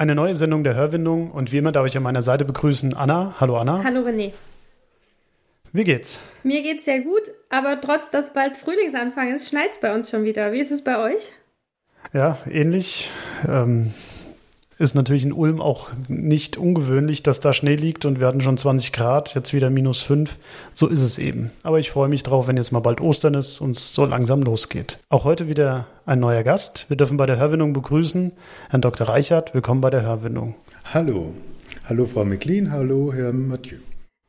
Eine neue Sendung der Hörwindung und wie immer darf ich an meiner Seite begrüßen Anna. Hallo Anna. Hallo René. Wie geht's? Mir geht's sehr gut, aber trotz dass bald Frühlingsanfang ist, schneit's bei uns schon wieder. Wie ist es bei euch? Ja, ähnlich. Ähm, ist natürlich in Ulm auch nicht ungewöhnlich, dass da Schnee liegt und wir hatten schon 20 Grad, jetzt wieder minus 5. So ist es eben. Aber ich freue mich drauf, wenn jetzt mal bald Ostern ist und es so langsam losgeht. Auch heute wieder ein neuer Gast. Wir dürfen bei der Hörwindung begrüßen Herrn Dr. Reichert. Willkommen bei der Hörwindung. Hallo. Hallo Frau McLean, hallo Herr Mathieu.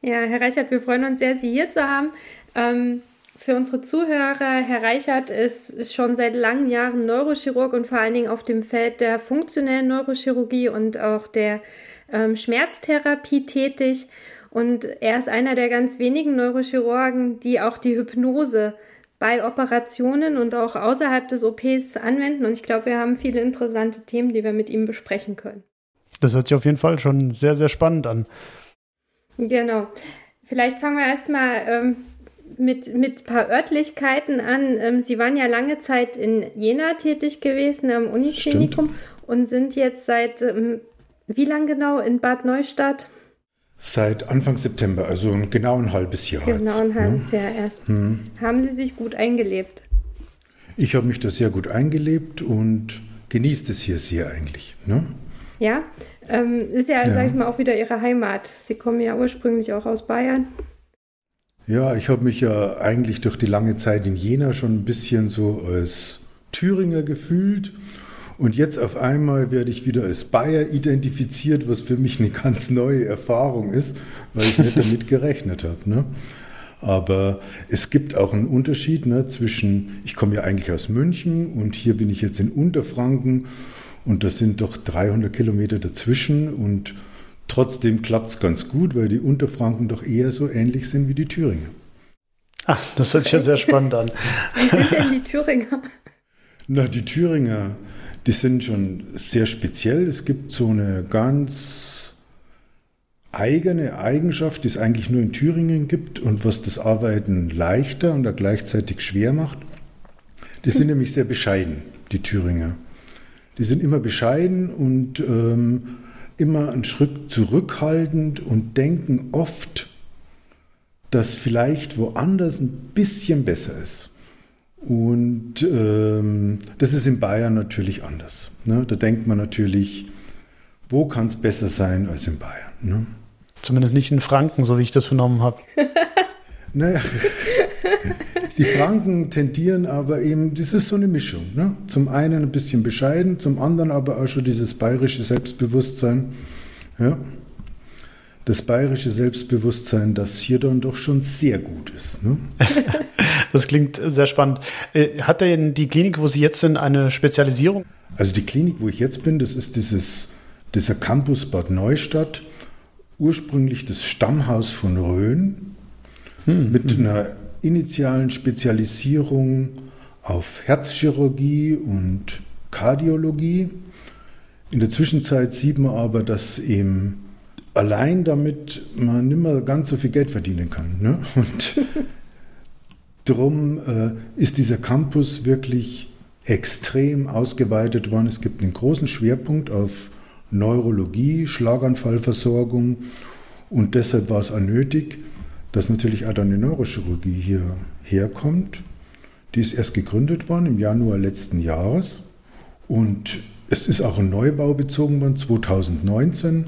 Ja, Herr Reichert, wir freuen uns sehr, Sie hier zu haben. Ähm, für unsere Zuhörer, Herr Reichert ist, schon seit langen Jahren Neurochirurg und vor allen Dingen auf dem Feld der funktionellen Neurochirurgie und auch der ähm, Schmerztherapie tätig. Und er ist einer der ganz wenigen Neurochirurgen, die auch die Hypnose bei Operationen und auch außerhalb des OPs anwenden. Und ich glaube, wir haben viele interessante Themen, die wir mit ihm besprechen können. Das hört sich auf jeden Fall schon sehr, sehr spannend an. Genau. Vielleicht fangen wir erstmal ähm, mit, mit ein paar Örtlichkeiten an. Ähm, Sie waren ja lange Zeit in Jena tätig gewesen, am Uniklinikum, und sind jetzt seit, ähm, wie lang genau, in Bad Neustadt? Seit Anfang September, also genau ein halbes Jahr. Genau ein halbes ne? Jahr erst. Hm. Haben Sie sich gut eingelebt? Ich habe mich da sehr gut eingelebt und genießt es hier sehr eigentlich. Ne? Ja, ähm, ist ja, ja. sage ich mal, auch wieder Ihre Heimat. Sie kommen ja ursprünglich auch aus Bayern. Ja, ich habe mich ja eigentlich durch die lange Zeit in Jena schon ein bisschen so als Thüringer gefühlt. Und jetzt auf einmal werde ich wieder als Bayer identifiziert, was für mich eine ganz neue Erfahrung ist, weil ich nicht damit gerechnet habe. Ne? Aber es gibt auch einen Unterschied ne, zwischen, ich komme ja eigentlich aus München und hier bin ich jetzt in Unterfranken und das sind doch 300 Kilometer dazwischen und Trotzdem klappt es ganz gut, weil die Unterfranken doch eher so ähnlich sind wie die Thüringer. Ach, das hört sich ja sehr spannend an. Wie sind denn die Thüringer? Na, die Thüringer, die sind schon sehr speziell. Es gibt so eine ganz eigene Eigenschaft, die es eigentlich nur in Thüringen gibt und was das Arbeiten leichter und gleichzeitig schwer macht. Die sind nämlich sehr bescheiden, die Thüringer. Die sind immer bescheiden und ähm, immer einen Schritt zurückhaltend und denken oft, dass vielleicht woanders ein bisschen besser ist. Und ähm, das ist in Bayern natürlich anders. Ne? Da denkt man natürlich, wo kann es besser sein als in Bayern? Ne? Zumindest nicht in Franken, so wie ich das vernommen habe. naja, die Franken tendieren aber eben, das ist so eine Mischung. Ne? Zum einen ein bisschen bescheiden, zum anderen aber auch schon dieses bayerische Selbstbewusstsein. Ja? Das bayerische Selbstbewusstsein, das hier dann doch schon sehr gut ist. Ne? das klingt sehr spannend. Äh, hat denn die Klinik, wo Sie jetzt sind, eine Spezialisierung? Also die Klinik, wo ich jetzt bin, das ist dieses, dieser Campus Bad Neustadt, ursprünglich das Stammhaus von Rhön, hm, mit hm. einer initialen Spezialisierung auf Herzchirurgie und Kardiologie. In der Zwischenzeit sieht man aber, dass eben allein damit man nicht mehr ganz so viel Geld verdienen kann. Ne? Und darum äh, ist dieser Campus wirklich extrem ausgeweitet worden. Es gibt einen großen Schwerpunkt auf Neurologie, Schlaganfallversorgung und deshalb war es auch nötig, dass natürlich Neurochirurgie hier herkommt. Die ist erst gegründet worden im Januar letzten Jahres und es ist auch ein Neubau bezogen worden 2019.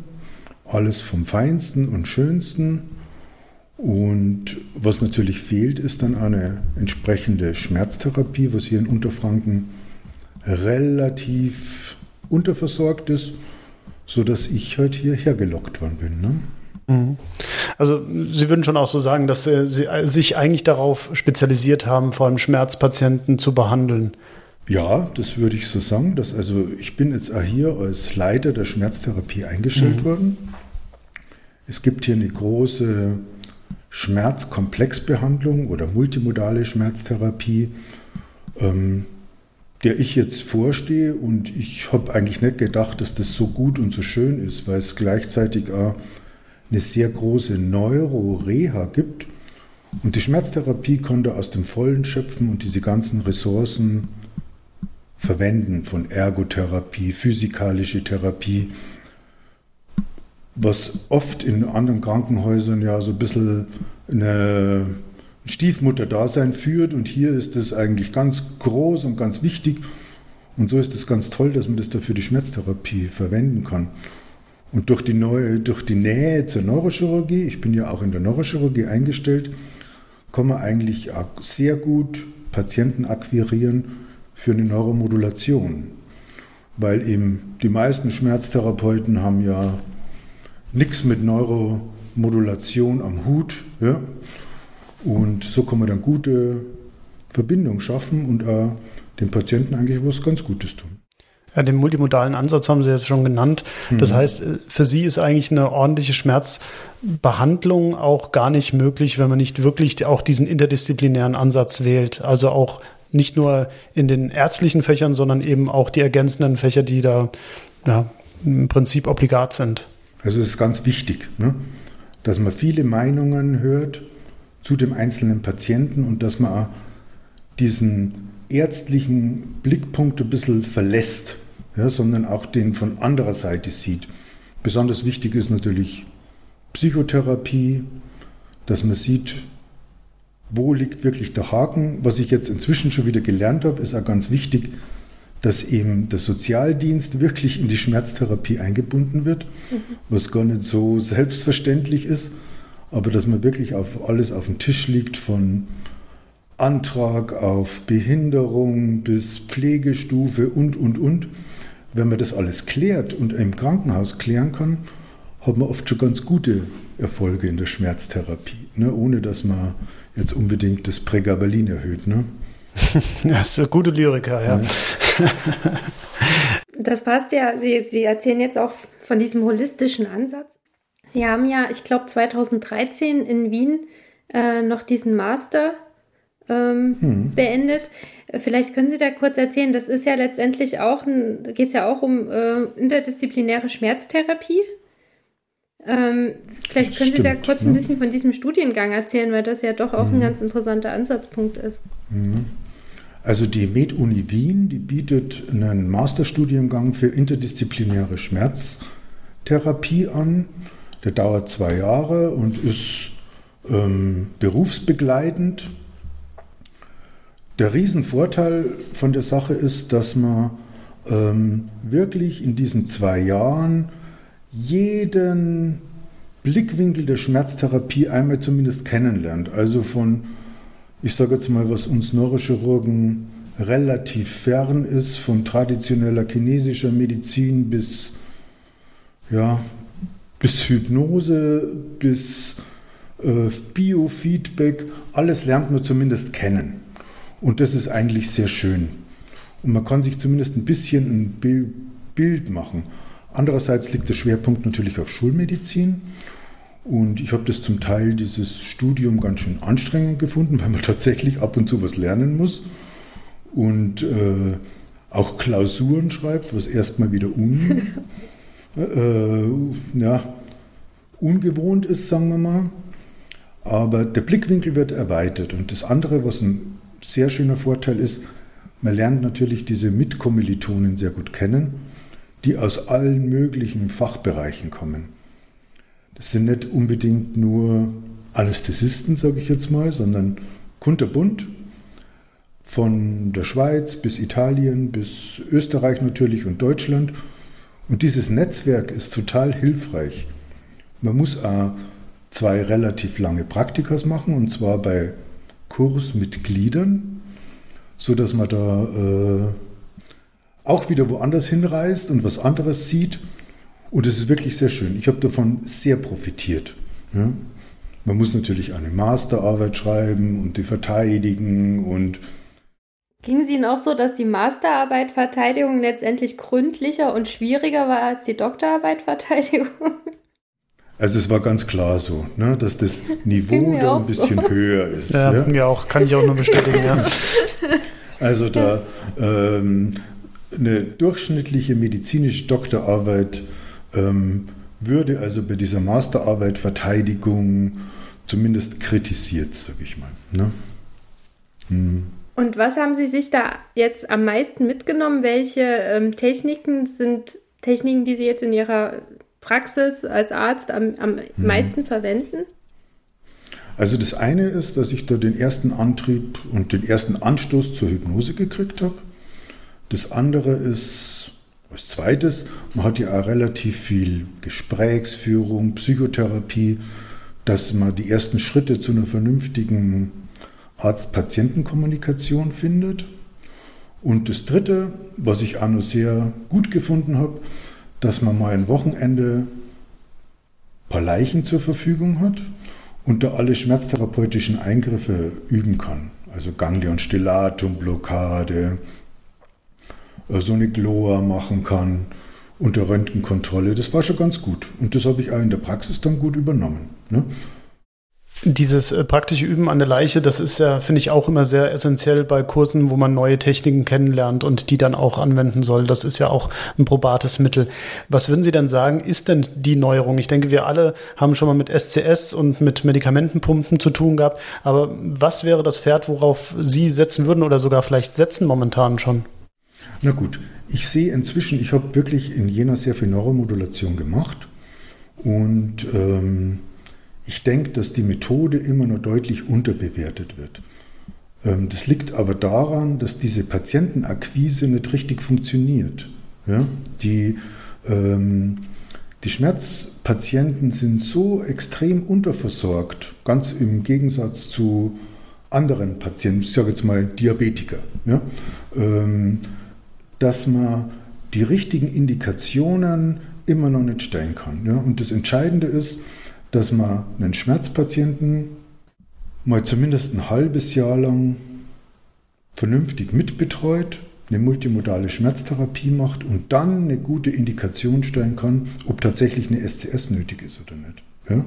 Alles vom Feinsten und Schönsten. Und was natürlich fehlt, ist dann eine entsprechende Schmerztherapie, was hier in Unterfranken relativ unterversorgt ist, sodass ich halt hierher gelockt worden bin. Ne? Mhm. Also Sie würden schon auch so sagen, dass Sie sich eigentlich darauf spezialisiert haben, vor allem Schmerzpatienten zu behandeln. Ja, das würde ich so sagen. Dass also ich bin jetzt auch hier als Leiter der Schmerztherapie eingestellt mhm. worden. Es gibt hier eine große Schmerzkomplexbehandlung oder multimodale Schmerztherapie, ähm, der ich jetzt vorstehe. Und ich habe eigentlich nicht gedacht, dass das so gut und so schön ist, weil es gleichzeitig auch eine sehr große Neuroreha gibt. Und die Schmerztherapie konnte aus dem Vollen schöpfen und diese ganzen Ressourcen verwenden von Ergotherapie, physikalische Therapie, was oft in anderen Krankenhäusern ja so ein bisschen eine Stiefmutter-Dasein führt. Und hier ist das eigentlich ganz groß und ganz wichtig. Und so ist es ganz toll, dass man das dafür die Schmerztherapie verwenden kann. Und durch die, neue, durch die Nähe zur Neurochirurgie, ich bin ja auch in der Neurochirurgie eingestellt, kann man eigentlich sehr gut Patienten akquirieren für eine Neuromodulation. Weil eben die meisten Schmerztherapeuten haben ja nichts mit Neuromodulation am Hut. Ja? Und so kann man dann gute Verbindung schaffen und äh, dem Patienten eigentlich was ganz Gutes tun. Ja, den multimodalen Ansatz haben Sie jetzt schon genannt. Das mhm. heißt, für Sie ist eigentlich eine ordentliche Schmerzbehandlung auch gar nicht möglich, wenn man nicht wirklich auch diesen interdisziplinären Ansatz wählt. Also auch nicht nur in den ärztlichen Fächern, sondern eben auch die ergänzenden Fächer, die da ja, im Prinzip obligat sind. Also es ist ganz wichtig, ne? dass man viele Meinungen hört zu dem einzelnen Patienten und dass man diesen ärztlichen Blickpunkt ein bisschen verlässt, ja, sondern auch den von anderer Seite sieht. Besonders wichtig ist natürlich Psychotherapie, dass man sieht, wo liegt wirklich der Haken. Was ich jetzt inzwischen schon wieder gelernt habe, ist auch ganz wichtig, dass eben der Sozialdienst wirklich in die Schmerztherapie eingebunden wird, mhm. was gar nicht so selbstverständlich ist, aber dass man wirklich auf alles auf dem Tisch liegt von Antrag auf Behinderung bis Pflegestufe und, und, und. Wenn man das alles klärt und im Krankenhaus klären kann, hat man oft schon ganz gute Erfolge in der Schmerztherapie, ne? ohne dass man jetzt unbedingt das Prägabalin erhöht. Ne? Das ist gute Lyriker, ja. Das passt ja. Sie, Sie erzählen jetzt auch von diesem holistischen Ansatz. Sie haben ja, ich glaube, 2013 in Wien äh, noch diesen Master ähm, hm. beendet. Vielleicht können Sie da kurz erzählen, das ist ja letztendlich auch, geht es ja auch um äh, interdisziplinäre Schmerztherapie. Ähm, vielleicht können Stimmt, Sie da kurz ne? ein bisschen von diesem Studiengang erzählen, weil das ja doch auch mhm. ein ganz interessanter Ansatzpunkt ist. Mhm. Also die Med-Uni Wien, die bietet einen Masterstudiengang für interdisziplinäre Schmerztherapie an. Der dauert zwei Jahre und ist ähm, berufsbegleitend. Der Riesenvorteil von der Sache ist, dass man ähm, wirklich in diesen zwei Jahren jeden Blickwinkel der Schmerztherapie einmal zumindest kennenlernt. Also von ich sage jetzt mal, was uns Neurochirurgen relativ fern ist, von traditioneller chinesischer Medizin bis, ja, bis Hypnose, bis äh, Biofeedback, alles lernt man zumindest kennen. Und das ist eigentlich sehr schön. Und man kann sich zumindest ein bisschen ein Bild machen. Andererseits liegt der Schwerpunkt natürlich auf Schulmedizin. Und ich habe das zum Teil, dieses Studium, ganz schön anstrengend gefunden, weil man tatsächlich ab und zu was lernen muss und äh, auch Klausuren schreibt, was erstmal wieder un, äh, ja, ungewohnt ist, sagen wir mal. Aber der Blickwinkel wird erweitert. Und das andere, was ein sehr schöner Vorteil ist, man lernt natürlich diese Mitkommilitonen sehr gut kennen, die aus allen möglichen Fachbereichen kommen. Das sind nicht unbedingt nur Anästhesisten, sage ich jetzt mal, sondern kunterbunt. Von der Schweiz bis Italien bis Österreich natürlich und Deutschland. Und dieses Netzwerk ist total hilfreich. Man muss auch zwei relativ lange Praktikas machen, und zwar bei Kursmitgliedern, sodass man da äh, auch wieder woanders hinreist und was anderes sieht und es ist wirklich sehr schön. Ich habe davon sehr profitiert. Ja? Man muss natürlich eine Masterarbeit schreiben und die verteidigen und Ging es Ihnen auch so, dass die Masterarbeit Verteidigung letztendlich gründlicher und schwieriger war als die Doktorarbeit Verteidigung? Also es war ganz klar so, ne, dass das Niveau da ein bisschen so. höher ist. Ja, ja, ja, auch, kann ich auch nur bestätigen. ja. Also da ähm, eine durchschnittliche medizinische Doktorarbeit ähm, würde also bei dieser Masterarbeit Verteidigung zumindest kritisiert, sage ich mal. Ne? Hm. Und was haben Sie sich da jetzt am meisten mitgenommen? Welche ähm, Techniken sind Techniken, die Sie jetzt in Ihrer Praxis als Arzt am, am hm. meisten verwenden? Also das eine ist, dass ich da den ersten Antrieb und den ersten Anstoß zur Hypnose gekriegt habe. Das andere ist, als zweites, man hat ja auch relativ viel Gesprächsführung, Psychotherapie, dass man die ersten Schritte zu einer vernünftigen Arzt-Patienten-Kommunikation findet. Und das dritte, was ich auch noch sehr gut gefunden habe, dass man mal ein Wochenende ein paar Leichen zur Verfügung hat und da alle schmerztherapeutischen Eingriffe üben kann. Also Ganglion Stellatum, Blockade, äh, so eine Gloa machen kann unter Röntgenkontrolle. Das war schon ganz gut. Und das habe ich auch in der Praxis dann gut übernommen. Ne? Dieses äh, praktische Üben an der Leiche, das ist ja, finde ich, auch immer sehr essentiell bei Kursen, wo man neue Techniken kennenlernt und die dann auch anwenden soll. Das ist ja auch ein probates Mittel. Was würden Sie denn sagen, ist denn die Neuerung? Ich denke, wir alle haben schon mal mit SCS und mit Medikamentenpumpen zu tun gehabt. Aber was wäre das Pferd, worauf Sie setzen würden oder sogar vielleicht setzen momentan schon? Na gut, ich sehe inzwischen, ich habe wirklich in Jena sehr viel Neuromodulation gemacht und ähm, ich denke, dass die Methode immer noch deutlich unterbewertet wird. Ähm, das liegt aber daran, dass diese Patientenakquise nicht richtig funktioniert. Ja? Die, ähm, die Schmerzpatienten sind so extrem unterversorgt, ganz im Gegensatz zu anderen Patienten, ich sage jetzt mal Diabetiker, ja? ähm, dass man die richtigen Indikationen immer noch nicht stellen kann. Ja? Und das Entscheidende ist, dass man einen Schmerzpatienten mal zumindest ein halbes Jahr lang vernünftig mitbetreut, eine multimodale Schmerztherapie macht und dann eine gute Indikation stellen kann, ob tatsächlich eine SCS nötig ist oder nicht. Ja?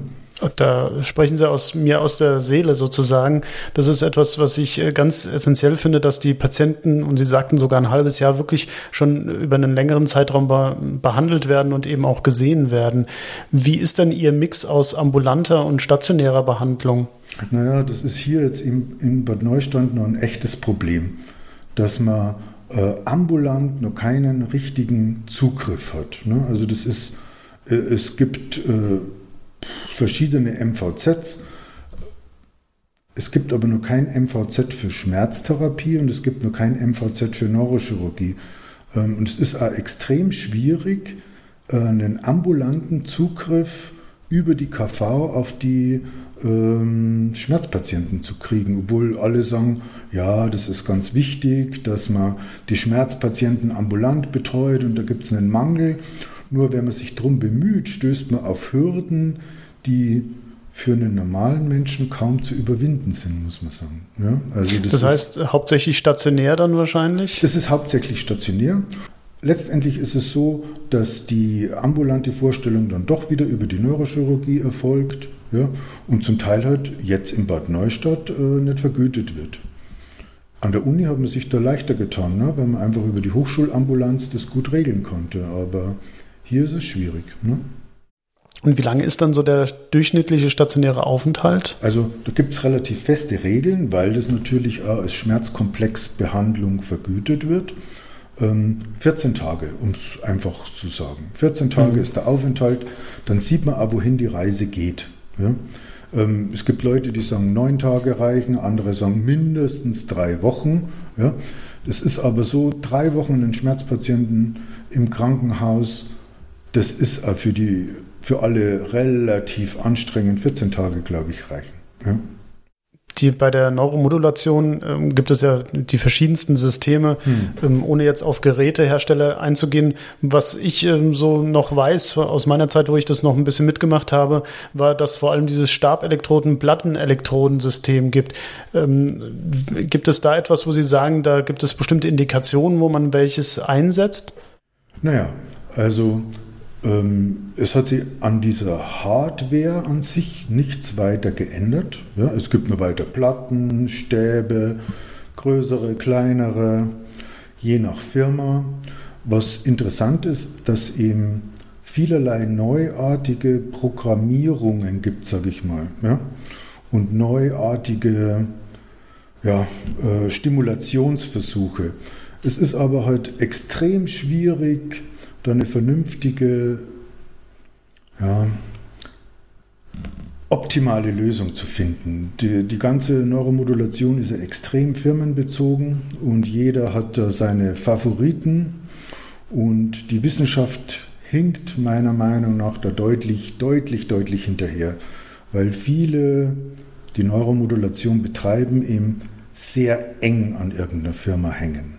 Da sprechen Sie aus mir aus der Seele sozusagen. Das ist etwas, was ich äh, ganz essentiell finde, dass die Patienten, und Sie sagten sogar ein halbes Jahr, wirklich schon über einen längeren Zeitraum be behandelt werden und eben auch gesehen werden. Wie ist denn Ihr Mix aus ambulanter und stationärer Behandlung? Naja, das ist hier jetzt in, in Bad Neustadt noch ein echtes Problem, dass man äh, ambulant noch keinen richtigen Zugriff hat. Ne? Also das ist, äh, es gibt äh, verschiedene MVZs. Es gibt aber nur kein MVZ für Schmerztherapie und es gibt nur kein MVZ für Neurochirurgie. Ähm, und es ist extrem schwierig, äh, einen ambulanten Zugriff über die KV auf die ähm, Schmerzpatienten zu kriegen, obwohl alle sagen, ja, das ist ganz wichtig, dass man die Schmerzpatienten ambulant betreut und da gibt es einen Mangel. Nur wenn man sich darum bemüht, stößt man auf Hürden, die für einen normalen Menschen kaum zu überwinden sind, muss man sagen. Ja, also das, das heißt ist, hauptsächlich stationär dann wahrscheinlich? Das ist hauptsächlich stationär. Letztendlich ist es so, dass die ambulante Vorstellung dann doch wieder über die Neurochirurgie erfolgt ja, und zum Teil halt jetzt in Bad Neustadt äh, nicht vergütet wird. An der Uni hat man sich da leichter getan, ne, weil man einfach über die Hochschulambulanz das gut regeln konnte. Aber hier ist es schwierig. Ne? Und wie lange ist dann so der durchschnittliche stationäre Aufenthalt? Also da gibt es relativ feste Regeln, weil das natürlich auch als Schmerzkomplexbehandlung vergütet wird. 14 ähm, Tage, um es einfach zu sagen. 14 Tage mhm. ist der Aufenthalt, dann sieht man auch, wohin die Reise geht. Ja? Ähm, es gibt Leute, die sagen, neun Tage reichen, andere sagen mindestens drei Wochen. Ja? Es ist aber so, drei Wochen einen Schmerzpatienten im Krankenhaus, das ist für, die, für alle relativ anstrengend. 14 Tage, glaube ich, reichen. Ja? die, bei der Neuromodulation ähm, gibt es ja die verschiedensten Systeme, hm. ähm, ohne jetzt auf Gerätehersteller einzugehen. Was ich ähm, so noch weiß aus meiner Zeit, wo ich das noch ein bisschen mitgemacht habe, war, dass vor allem dieses Stabelektroden-Plattenelektrodensystem gibt. Ähm, gibt es da etwas, wo Sie sagen, da gibt es bestimmte Indikationen, wo man welches einsetzt? Naja, also es hat sich an dieser Hardware an sich nichts weiter geändert. Ja, es gibt nur weiter Platten, Stäbe, größere, kleinere, je nach Firma. Was interessant ist, dass eben vielerlei neuartige Programmierungen gibt, sage ich mal. Ja? Und neuartige ja, äh, Stimulationsversuche. Es ist aber halt extrem schwierig, da eine vernünftige, ja, optimale Lösung zu finden. Die, die ganze Neuromodulation ist ja extrem firmenbezogen und jeder hat da seine Favoriten und die Wissenschaft hinkt meiner Meinung nach da deutlich, deutlich, deutlich hinterher, weil viele, die Neuromodulation betreiben, eben sehr eng an irgendeiner Firma hängen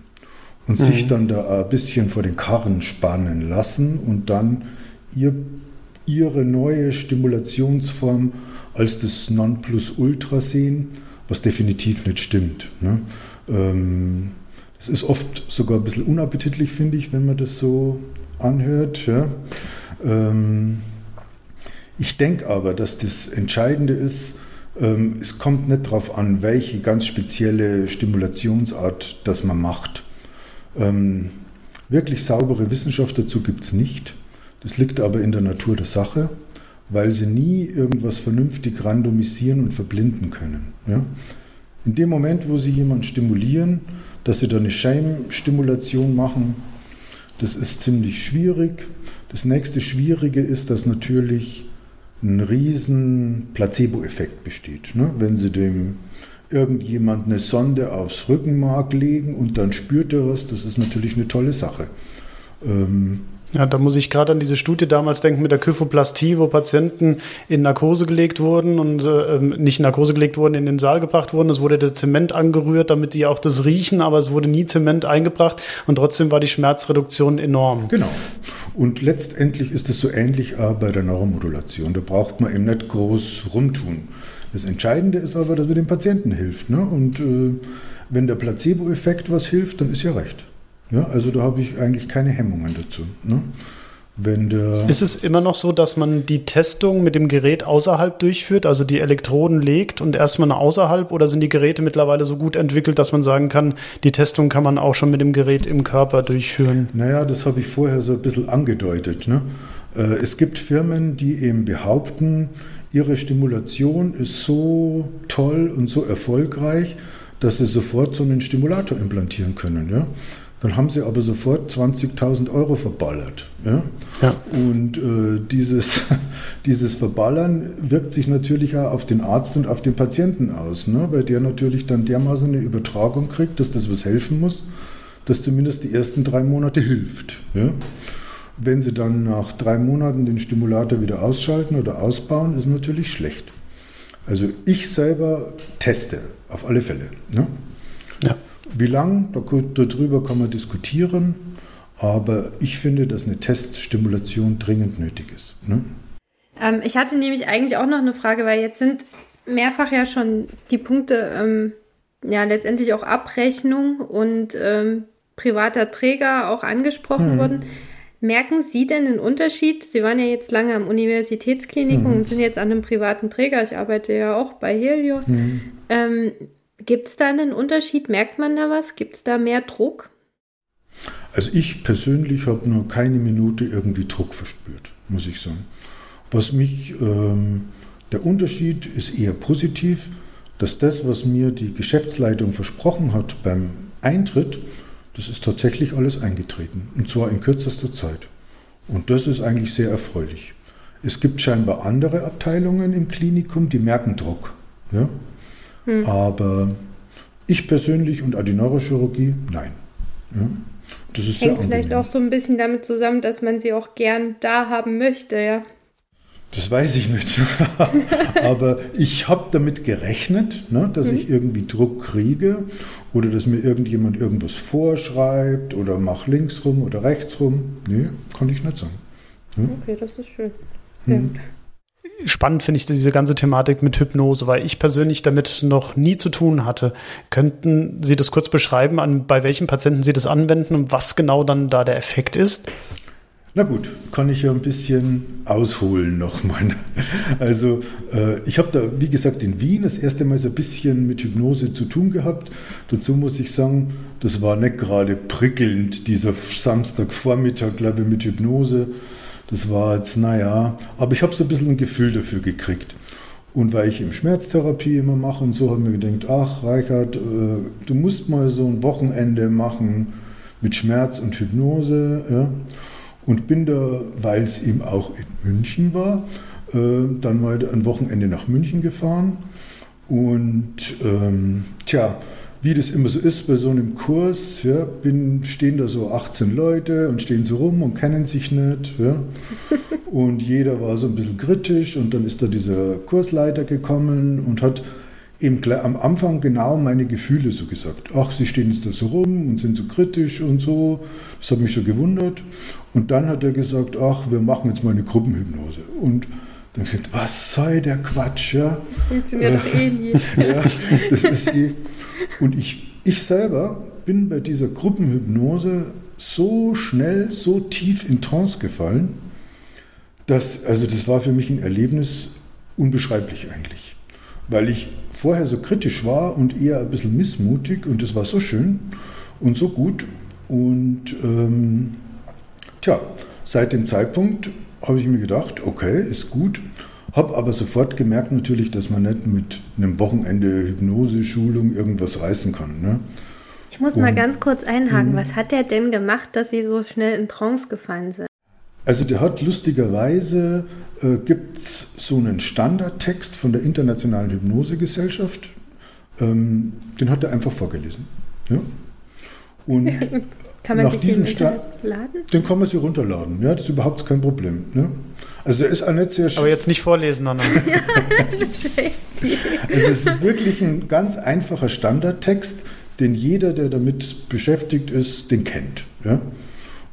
und mhm. sich dann da ein bisschen vor den Karren spannen lassen und dann ihr, ihre neue Stimulationsform als das Nonplusultra sehen, was definitiv nicht stimmt. Ne? Ähm, das ist oft sogar ein bisschen unappetitlich, finde ich, wenn man das so anhört. Ja? Ähm, ich denke aber, dass das Entscheidende ist, ähm, es kommt nicht darauf an, welche ganz spezielle Stimulationsart das man macht. Ähm, wirklich saubere Wissenschaft dazu gibt es nicht. Das liegt aber in der Natur der Sache, weil sie nie irgendwas vernünftig randomisieren und verblinden können. Ja? In dem Moment, wo sie jemanden stimulieren, dass sie da eine Scheinstimulation machen, das ist ziemlich schwierig. Das nächste Schwierige ist, dass natürlich ein riesen Placebo-Effekt besteht. Ne? Wenn sie dem irgendjemand eine Sonde aufs Rückenmark legen und dann spürt er was, das ist natürlich eine tolle Sache. Ähm, ja, da muss ich gerade an diese Studie damals denken mit der Kyphoplastie, wo Patienten in Narkose gelegt wurden und äh, ähm, nicht in Narkose gelegt wurden, in den Saal gebracht wurden. Es wurde der Zement angerührt, damit die auch das riechen, aber es wurde nie Zement eingebracht und trotzdem war die Schmerzreduktion enorm. Genau. Und letztendlich ist es so ähnlich auch bei der Neuromodulation. Da braucht man eben nicht groß rumtun. Das Entscheidende ist aber, dass man dem Patienten hilft. Ne? Und äh, wenn der Placebo-Effekt was hilft, dann ist ja recht. Ja? Also da habe ich eigentlich keine Hemmungen dazu. Ne? Ist es immer noch so, dass man die Testung mit dem Gerät außerhalb durchführt, also die Elektroden legt und erstmal außerhalb, oder sind die Geräte mittlerweile so gut entwickelt, dass man sagen kann, die Testung kann man auch schon mit dem Gerät im Körper durchführen? Naja, das habe ich vorher so ein bisschen angedeutet. Ne? Äh, es gibt Firmen, die eben behaupten, ihre Stimulation ist so toll und so erfolgreich, dass sie sofort so einen Stimulator implantieren können. Ja? Dann haben sie aber sofort 20.000 Euro verballert. Ja? ja. Und äh, dieses, dieses Verballern wirkt sich natürlich auch auf den Arzt und auf den Patienten aus, ne? weil der natürlich dann dermaßen eine Übertragung kriegt, dass das was helfen muss, dass zumindest die ersten drei Monate hilft. Ja? Wenn Sie dann nach drei Monaten den Stimulator wieder ausschalten oder ausbauen, ist natürlich schlecht. Also ich selber teste, auf alle Fälle. Ne? Ja. Wie lang, darüber kann man diskutieren, aber ich finde, dass eine Teststimulation dringend nötig ist. Ne? Ähm, ich hatte nämlich eigentlich auch noch eine Frage, weil jetzt sind mehrfach ja schon die Punkte, ähm, ja letztendlich auch Abrechnung und ähm, privater Träger auch angesprochen hm. worden. Merken Sie denn einen Unterschied? Sie waren ja jetzt lange am Universitätsklinikum mhm. und sind jetzt an einem privaten Träger. Ich arbeite ja auch bei Helios. Mhm. Ähm, Gibt es da einen Unterschied? Merkt man da was? Gibt es da mehr Druck? Also ich persönlich habe nur keine Minute irgendwie Druck verspürt, muss ich sagen. Was mich, ähm, der Unterschied ist eher positiv, dass das, was mir die Geschäftsleitung versprochen hat beim Eintritt, das ist tatsächlich alles eingetreten. Und zwar in kürzester Zeit. Und das ist eigentlich sehr erfreulich. Es gibt scheinbar andere Abteilungen im Klinikum, die merken Druck. Ja? Hm. Aber ich persönlich und die Neurochirurgie, nein. Ja? Das ist Hängt vielleicht auch so ein bisschen damit zusammen, dass man sie auch gern da haben möchte, ja. Das weiß ich nicht. Aber ich habe damit gerechnet, ne, dass mhm. ich irgendwie Druck kriege oder dass mir irgendjemand irgendwas vorschreibt oder mach links rum oder rechts rum. Nee, kann ich nicht sagen. Hm? Okay, das ist schön. Hm. Spannend finde ich diese ganze Thematik mit Hypnose, weil ich persönlich damit noch nie zu tun hatte. Könnten Sie das kurz beschreiben, an, bei welchen Patienten Sie das anwenden und was genau dann da der Effekt ist? Na gut, kann ich ja ein bisschen ausholen nochmal. Also äh, ich habe da, wie gesagt, in Wien das erste Mal so ein bisschen mit Hypnose zu tun gehabt. Dazu muss ich sagen, das war nicht gerade prickelnd, dieser Samstagvormittag, glaube ich, mit Hypnose. Das war jetzt, naja, aber ich habe so ein bisschen ein Gefühl dafür gekriegt. Und weil ich im Schmerztherapie immer mache und so, habe ich mir gedacht, ach Reichard, äh, du musst mal so ein Wochenende machen mit Schmerz und Hypnose. Ja? Und bin da, weil es eben auch in München war, äh, dann mal ein Wochenende nach München gefahren. Und ähm, tja, wie das immer so ist bei so einem Kurs, ja, bin, stehen da so 18 Leute und stehen so rum und kennen sich nicht. Ja. Und jeder war so ein bisschen kritisch und dann ist da dieser Kursleiter gekommen und hat eben am Anfang genau meine Gefühle so gesagt. Ach, sie stehen jetzt da so rum und sind so kritisch und so. Das hat mich schon gewundert. Und dann hat er gesagt, ach, wir machen jetzt mal eine Gruppenhypnose. Und dann gesagt, was soll der Quatsch? Ja? Das funktioniert doch äh, eh nie. ja, das ist eh. Und ich, ich selber bin bei dieser Gruppenhypnose so schnell, so tief in Trance gefallen, dass, also das war für mich ein Erlebnis unbeschreiblich eigentlich. Weil ich vorher so kritisch war und eher ein bisschen missmutig und das war so schön und so gut. Und ähm, tja, seit dem Zeitpunkt habe ich mir gedacht, okay, ist gut. Habe aber sofort gemerkt natürlich, dass man nicht mit einem Wochenende Hypnose-Schulung irgendwas reißen kann. Ne? Ich muss mal ganz kurz einhaken. Mhm. Was hat der denn gemacht, dass Sie so schnell in Trance gefallen sind? Also der hat lustigerweise, äh, gibt es so einen Standardtext von der Internationalen Hypnosegesellschaft, ähm, den hat er einfach vorgelesen. Ja? Und kann man sich den runterladen? Den kann man sich runterladen, ja, das ist überhaupt kein Problem. Ne? Also er ist auch nicht sehr Aber jetzt nicht vorlesen, Anna. also es ist wirklich ein ganz einfacher Standardtext, den jeder, der damit beschäftigt ist, den kennt. Ja?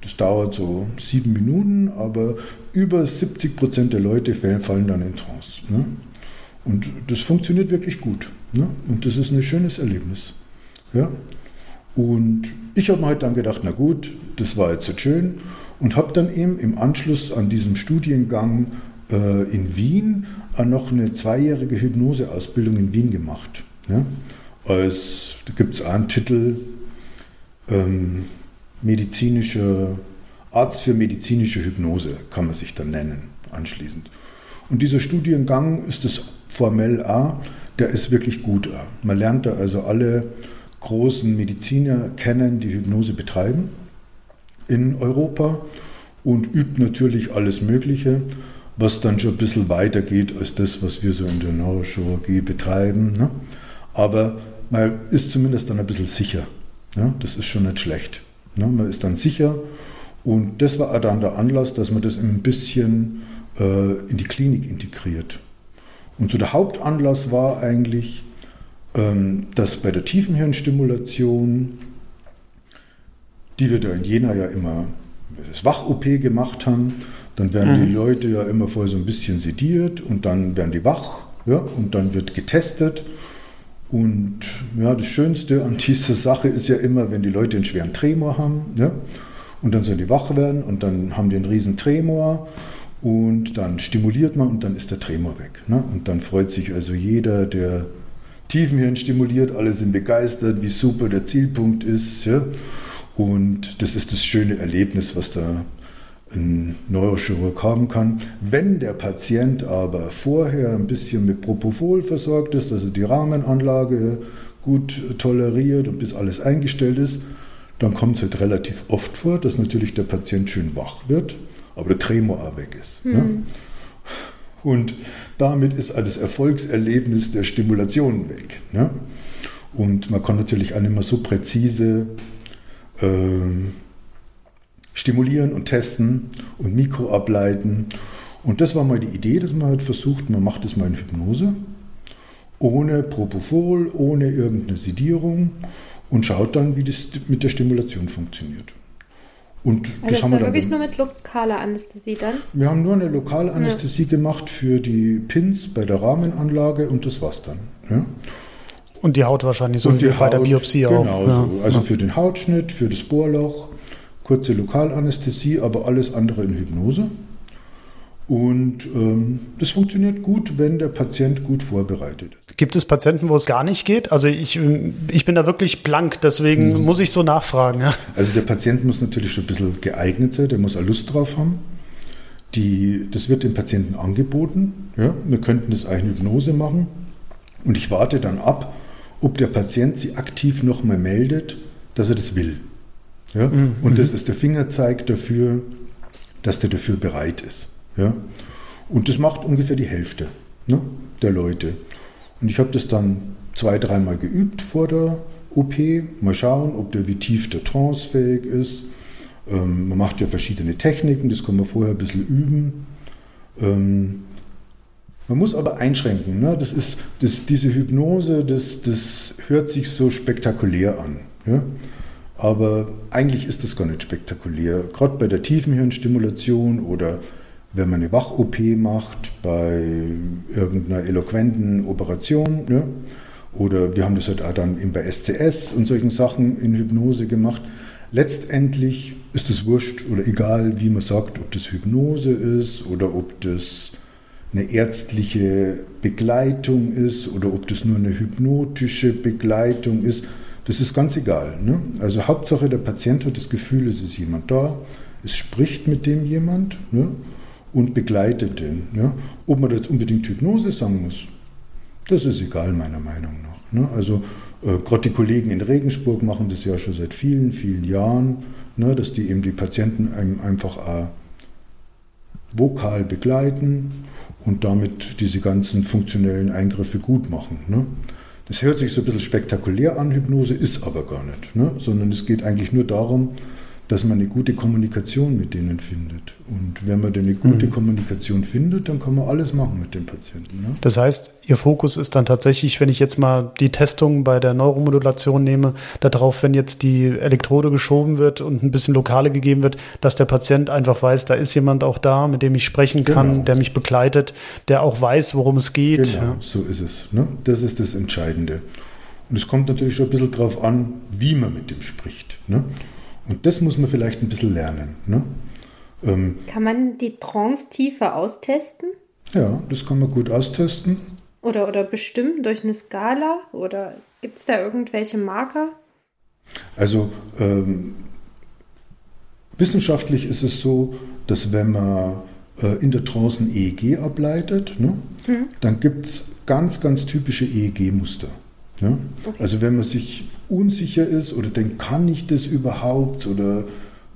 Das dauert so sieben Minuten, aber über 70 Prozent der Leute fallen dann in Trance. Ne? Und das funktioniert wirklich gut. Ne? Und das ist ein schönes Erlebnis. Ja? Und ich habe mir halt dann gedacht, na gut, das war jetzt so schön. Und habe dann eben im Anschluss an diesem Studiengang äh, in Wien äh, noch eine zweijährige Hypnoseausbildung in Wien gemacht. Ja? Als, da gibt es einen Titel, ähm, medizinischer Arzt für medizinische Hypnose, kann man sich dann nennen, anschließend. Und dieser Studiengang ist das formell A, der ist wirklich gut A. Man lernt da also alle großen Mediziner kennen, die Hypnose betreiben in Europa und übt natürlich alles Mögliche, was dann schon ein bisschen weiter geht als das, was wir so in der Neurochirurgie betreiben. Ne? Aber man ist zumindest dann ein bisschen sicher. Ja? Das ist schon nicht schlecht. Ne? Man ist dann sicher. Und das war dann der Anlass, dass man das ein bisschen äh, in die Klinik integriert. Und so der Hauptanlass war eigentlich, dass bei der Tiefenhirnstimulation, die wir da in Jena ja immer das Wach-OP gemacht haben, dann werden mhm. die Leute ja immer vorher so ein bisschen sediert und dann werden die wach ja, und dann wird getestet und ja, das Schönste an dieser Sache ist ja immer, wenn die Leute einen schweren Tremor haben, ja, und dann sollen die wach werden und dann haben die einen riesen Tremor und dann stimuliert man und dann ist der Tremor weg. Ne? Und dann freut sich also jeder, der Tiefenhirn stimuliert, alle sind begeistert, wie super der Zielpunkt ist. Ja? Und das ist das schöne Erlebnis, was da ein Neurochirurg haben kann. Wenn der Patient aber vorher ein bisschen mit Propofol versorgt ist, also die Rahmenanlage gut toleriert und bis alles eingestellt ist, dann kommt es halt relativ oft vor, dass natürlich der Patient schön wach wird, aber der Tremor auch weg ist. Mhm. Ne? Und damit ist das Erfolgserlebnis der Stimulation weg. Ne? Und man kann natürlich auch nicht mehr so präzise ähm, stimulieren und testen und Mikro ableiten. Und das war mal die Idee, dass man halt versucht, man macht das mal in Hypnose, ohne Propofol, ohne irgendeine Sedierung und schaut dann, wie das mit der Stimulation funktioniert. Und also das, das haben wir wirklich nur mit lokaler Anästhesie dann? Wir haben nur eine lokale Anästhesie ja. gemacht für die Pins bei der Rahmenanlage und das war's dann. Ja. Und die Haut wahrscheinlich so wie bei der Biopsie genau auch. Genau, ja. also für den Hautschnitt, für das Bohrloch, kurze Lokalanästhesie, aber alles andere in Hypnose. Und ähm, das funktioniert gut, wenn der Patient gut vorbereitet ist. Gibt es Patienten, wo es gar nicht geht? Also ich, ich bin da wirklich blank, deswegen mhm. muss ich so nachfragen. Ja. Also der Patient muss natürlich schon ein bisschen geeignet sein, der muss auch Lust drauf haben. Die, das wird dem Patienten angeboten. Ja. Wir könnten das eigentlich in Hypnose machen. Und ich warte dann ab, ob der Patient sich aktiv nochmal meldet, dass er das will. Ja. Mhm. Und das ist der Fingerzeig dafür, dass der dafür bereit ist. Ja? Und das macht ungefähr die Hälfte ne, der Leute. Und ich habe das dann zwei, dreimal geübt vor der OP. Mal schauen, ob der wie tief der Trance fähig ist. Ähm, man macht ja verschiedene Techniken, das kann man vorher ein bisschen üben. Ähm, man muss aber einschränken. Ne? Das ist, das, diese Hypnose, das, das hört sich so spektakulär an. Ja? Aber eigentlich ist das gar nicht spektakulär. Gerade bei der Tiefenhirnstimulation oder wenn man eine Wach-OP macht bei irgendeiner eloquenten Operation. Ja? Oder wir haben das halt auch dann bei SCS und solchen Sachen in Hypnose gemacht. Letztendlich ist es wurscht oder egal, wie man sagt, ob das Hypnose ist oder ob das eine ärztliche Begleitung ist oder ob das nur eine hypnotische Begleitung ist. Das ist ganz egal. Ne? Also Hauptsache, der Patient hat das Gefühl, es ist jemand da, es spricht mit dem jemand. Ne? Und begleitet den. Ja? Ob man jetzt unbedingt Hypnose sagen muss, das ist egal meiner Meinung nach. Ne? Also äh, gerade die Kollegen in Regensburg machen das ja schon seit vielen, vielen Jahren, ne? dass die eben die Patienten einfach äh, vokal begleiten und damit diese ganzen funktionellen Eingriffe gut machen. Ne? Das hört sich so ein bisschen spektakulär an, Hypnose ist aber gar nicht, ne? sondern es geht eigentlich nur darum, dass man eine gute Kommunikation mit denen findet. Und wenn man dann eine gute mhm. Kommunikation findet, dann kann man alles machen mit dem Patienten. Ne? Das heißt, Ihr Fokus ist dann tatsächlich, wenn ich jetzt mal die Testung bei der Neuromodulation nehme, darauf, wenn jetzt die Elektrode geschoben wird und ein bisschen Lokale gegeben wird, dass der Patient einfach weiß, da ist jemand auch da, mit dem ich sprechen kann, genau. der mich begleitet, der auch weiß, worum es geht. Genau, ja. so ist es. Ne? Das ist das Entscheidende. Und es kommt natürlich schon ein bisschen darauf an, wie man mit dem spricht. Ne? Und das muss man vielleicht ein bisschen lernen. Ne? Ähm, kann man die Trance-Tiefe austesten? Ja, das kann man gut austesten. Oder, oder bestimmen durch eine Skala? Oder gibt es da irgendwelche Marker? Also ähm, wissenschaftlich ist es so, dass wenn man äh, in der Trance ein EEG ableitet, ne, hm. dann gibt es ganz, ganz typische EEG-Muster. Ja? Okay. Also wenn man sich unsicher ist oder denkt, kann ich das überhaupt oder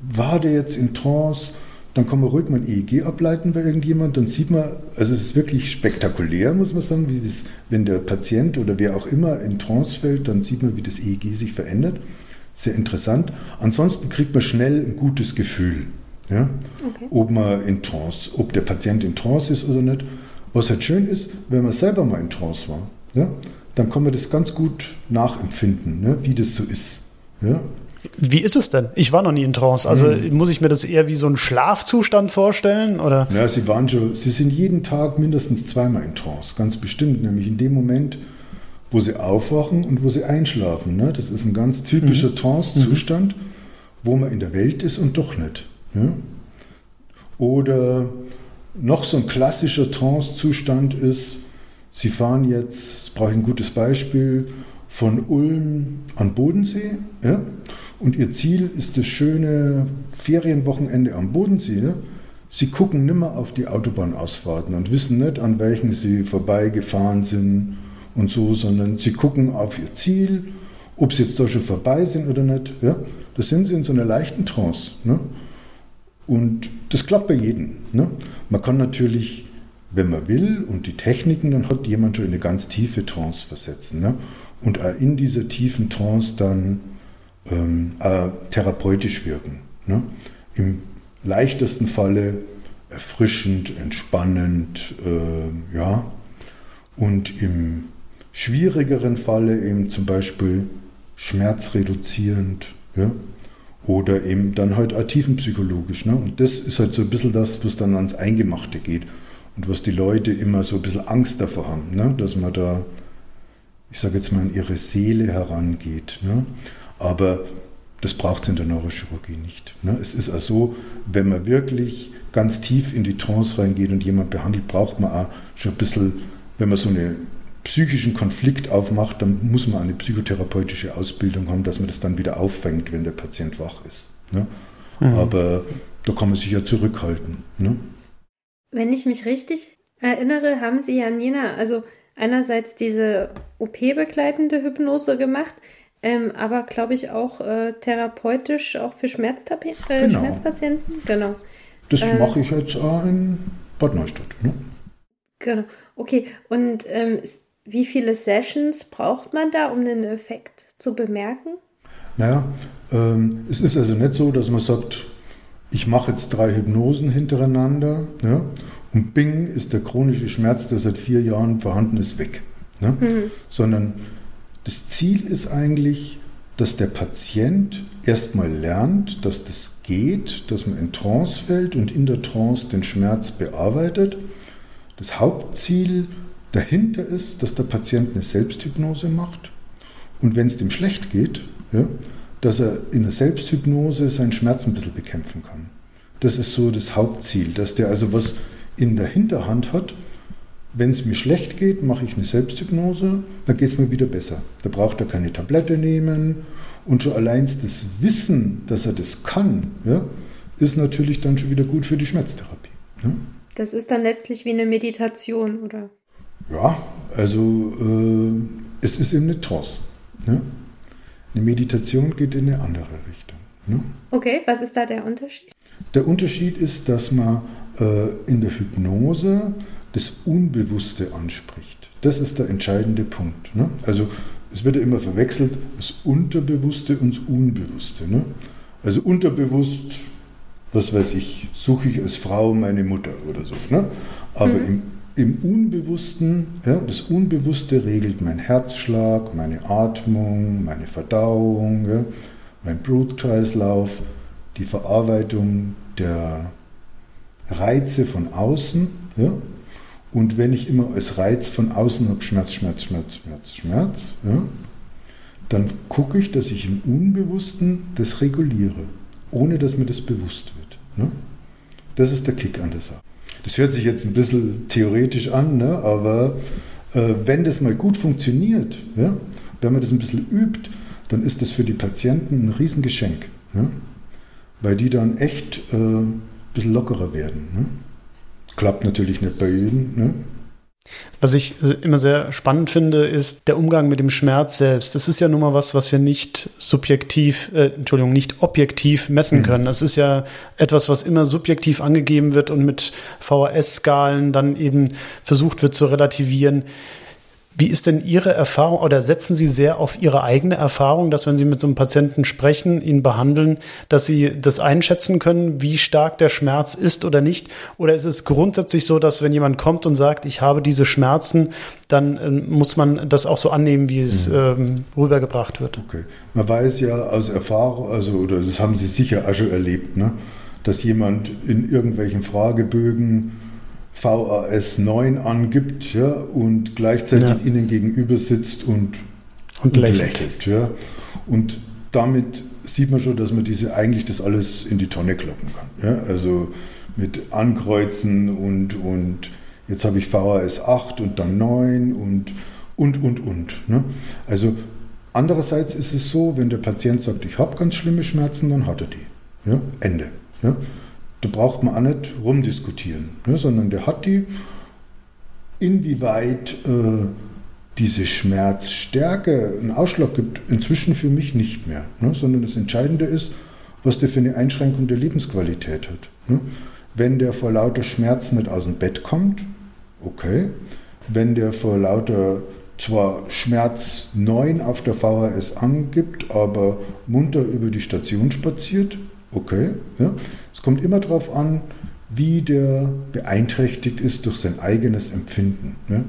war der jetzt in Trance, dann kann man ruhig mal ein EEG ableiten bei irgendjemand, dann sieht man, also es ist wirklich spektakulär, muss man sagen, wie das, wenn der Patient oder wer auch immer in Trance fällt, dann sieht man, wie das EEG sich verändert. Sehr interessant. Ansonsten kriegt man schnell ein gutes Gefühl, ja? Okay. ob man in Trance, ob der Patient in Trance ist oder nicht. Was halt schön ist, wenn man selber mal in Trance war. Ja? Dann kann man das ganz gut nachempfinden, ne, wie das so ist. Ja? Wie ist es denn? Ich war noch nie in Trance. Also hm. muss ich mir das eher wie so einen Schlafzustand vorstellen? Oder? Ja, Sie waren schon, Sie sind jeden Tag mindestens zweimal in Trance, ganz bestimmt. Nämlich in dem Moment, wo Sie aufwachen und wo Sie einschlafen. Ne? Das ist ein ganz typischer mhm. Trance-Zustand, mhm. wo man in der Welt ist und doch nicht. Ja? Oder noch so ein klassischer Trance-Zustand ist, Sie fahren jetzt, das brauche ich ein gutes Beispiel, von Ulm an Bodensee. Ja? Und Ihr Ziel ist das schöne Ferienwochenende am Bodensee. Sie gucken nimmer auf die Autobahnausfahrten und wissen nicht, an welchen Sie vorbeigefahren sind und so, sondern Sie gucken auf Ihr Ziel, ob Sie jetzt da schon vorbei sind oder nicht. Ja? Da sind Sie in so einer leichten Trance. Ne? Und das klappt bei jedem. Ne? Man kann natürlich wenn man will und die Techniken, dann hat jemand schon in eine ganz tiefe Trance versetzen. Ne? Und in dieser tiefen Trance dann ähm, äh, therapeutisch wirken. Ne? Im leichtesten Falle erfrischend, entspannend, äh, ja. Und im schwierigeren Falle eben zum Beispiel schmerzreduzierend, ja. Oder eben dann halt tiefenpsychologisch. Ne? Und das ist halt so ein bisschen das, was dann ans Eingemachte geht. Und was die Leute immer so ein bisschen Angst davor haben, ne? dass man da, ich sage jetzt mal, an ihre Seele herangeht. Ne? Aber das braucht es in der Neurochirurgie nicht. Ne? Es ist also, wenn man wirklich ganz tief in die Trance reingeht und jemand behandelt, braucht man auch schon ein bisschen, wenn man so einen psychischen Konflikt aufmacht, dann muss man eine psychotherapeutische Ausbildung haben, dass man das dann wieder auffängt, wenn der Patient wach ist. Ne? Mhm. Aber da kann man sich ja zurückhalten. Ne? Wenn ich mich richtig erinnere, haben Sie ja Nina, also einerseits diese OP-begleitende Hypnose gemacht, ähm, aber glaube ich auch äh, therapeutisch, auch für äh, genau. Schmerzpatienten. Genau. Das ähm, mache ich jetzt auch in Bad Neustadt. Ne? Genau. Okay. Und ähm, wie viele Sessions braucht man da, um den Effekt zu bemerken? Naja, ähm, es ist also nicht so, dass man sagt, ich mache jetzt drei Hypnosen hintereinander ja, und bing ist der chronische Schmerz, der seit vier Jahren vorhanden ist, weg. Ne? Mhm. Sondern das Ziel ist eigentlich, dass der Patient erstmal lernt, dass das geht, dass man in Trance fällt und in der Trance den Schmerz bearbeitet. Das Hauptziel dahinter ist, dass der Patient eine Selbsthypnose macht und wenn es dem schlecht geht, ja, dass er in der Selbsthypnose seinen Schmerz ein bisschen bekämpfen kann. Das ist so das Hauptziel, dass der also was in der Hinterhand hat. Wenn es mir schlecht geht, mache ich eine Selbsthypnose, dann geht es mir wieder besser. Da braucht er keine Tablette nehmen. Und schon allein das Wissen, dass er das kann, ja, ist natürlich dann schon wieder gut für die Schmerztherapie. Ja. Das ist dann letztlich wie eine Meditation, oder? Ja, also äh, es ist eben eine Trance. Ne? Eine Meditation geht in eine andere Richtung. Ne? Okay, was ist da der Unterschied? Der Unterschied ist, dass man äh, in der Hypnose das Unbewusste anspricht. Das ist der entscheidende Punkt. Ne? Also es wird ja immer verwechselt, das Unterbewusste und das Unbewusste. Ne? Also unterbewusst, was weiß ich, suche ich als Frau meine Mutter oder so. Ne? Aber mhm. im im Unbewussten, ja, das Unbewusste regelt mein Herzschlag, meine Atmung, meine Verdauung, ja, mein Blutkreislauf, die Verarbeitung der Reize von außen. Ja. Und wenn ich immer als Reiz von außen habe, Schmerz, Schmerz, Schmerz, Schmerz, Schmerz, ja, dann gucke ich, dass ich im Unbewussten das reguliere, ohne dass mir das bewusst wird. Ne? Das ist der Kick an der Sache. Das hört sich jetzt ein bisschen theoretisch an, ne? aber äh, wenn das mal gut funktioniert, ja? wenn man das ein bisschen übt, dann ist das für die Patienten ein Riesengeschenk. Ja? Weil die dann echt äh, ein bisschen lockerer werden. Ne? Klappt natürlich nicht bei jedem. Ne? Was ich immer sehr spannend finde, ist der Umgang mit dem Schmerz selbst. Das ist ja nun mal was, was wir nicht subjektiv, äh, Entschuldigung, nicht objektiv messen mhm. können. Das ist ja etwas, was immer subjektiv angegeben wird und mit VHS-Skalen dann eben versucht wird zu relativieren. Wie ist denn Ihre Erfahrung oder setzen Sie sehr auf Ihre eigene Erfahrung, dass wenn Sie mit so einem Patienten sprechen, ihn behandeln, dass Sie das einschätzen können, wie stark der Schmerz ist oder nicht? Oder ist es grundsätzlich so, dass wenn jemand kommt und sagt, ich habe diese Schmerzen, dann äh, muss man das auch so annehmen, wie es mhm. ähm, rübergebracht wird? Okay. Man weiß ja aus Erfahrung, also oder das haben Sie sicher auch schon erlebt, ne? dass jemand in irgendwelchen Fragebögen VAS 9 angibt ja, und gleichzeitig ja. ihnen gegenüber sitzt und, und, und lächelt. lächelt ja. Und damit sieht man schon, dass man diese eigentlich das alles in die Tonne kloppen kann. Ja. Also mit Ankreuzen und, und jetzt habe ich VAS 8 und dann 9 und und und und. Ne? Also andererseits ist es so, wenn der Patient sagt, ich habe ganz schlimme Schmerzen, dann hat er die. Ja? Ende. Ja? Da braucht man auch nicht rumdiskutieren, ne, sondern der hat die. Inwieweit äh, diese Schmerzstärke einen Ausschlag gibt, inzwischen für mich nicht mehr, ne, sondern das Entscheidende ist, was der für eine Einschränkung der Lebensqualität hat. Ne. Wenn der vor lauter Schmerz nicht aus dem Bett kommt, okay. Wenn der vor lauter zwar Schmerz 9 auf der VHS angibt, aber munter über die Station spaziert, okay. Ja. Es kommt immer darauf an, wie der beeinträchtigt ist durch sein eigenes Empfinden. Ne?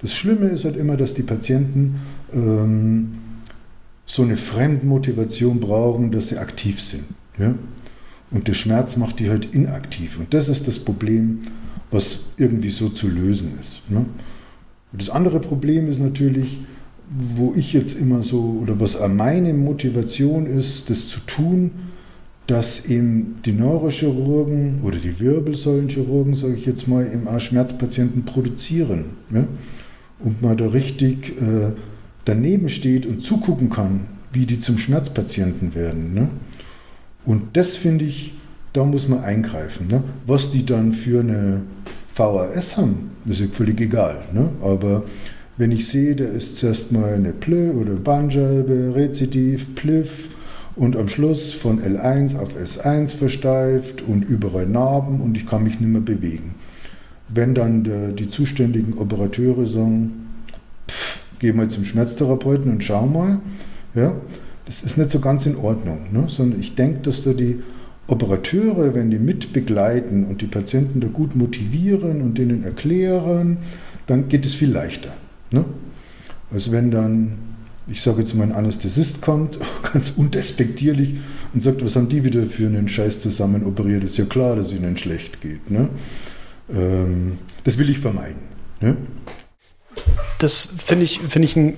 Das Schlimme ist halt immer, dass die Patienten ähm, so eine Fremdmotivation brauchen, dass sie aktiv sind. Ja? Und der Schmerz macht die halt inaktiv. Und das ist das Problem, was irgendwie so zu lösen ist. Ne? das andere Problem ist natürlich, wo ich jetzt immer so, oder was meine Motivation ist, das zu tun, dass eben die Neurochirurgen oder die Wirbelsäulenchirurgen, sage ich jetzt mal, im Schmerzpatienten produzieren. Ne? Und man da richtig äh, daneben steht und zugucken kann, wie die zum Schmerzpatienten werden. Ne? Und das finde ich, da muss man eingreifen. Ne? Was die dann für eine VHS haben, ist ja völlig egal. Ne? Aber wenn ich sehe, da ist zuerst mal eine Plö oder Bandscheibe, Rezidiv, Pliff und am Schluss von L1 auf S1 versteift und überall Narben und ich kann mich nicht mehr bewegen. Wenn dann der, die zuständigen Operateure sagen, pff, geh mal zum Schmerztherapeuten und schau mal, ja, das ist nicht so ganz in Ordnung, ne? sondern ich denke, dass da die Operateure, wenn die mitbegleiten und die Patienten da gut motivieren und denen erklären, dann geht es viel leichter. Ne? Als wenn dann, ich sage jetzt mal, ein Anästhesist kommt, ganz undespektierlich und sagt, was haben die wieder für einen Scheiß zusammen operiert? Ist ja klar, dass ihnen schlecht geht. Ne? Ähm, das will ich vermeiden. Ne? Das finde ich, find ich ein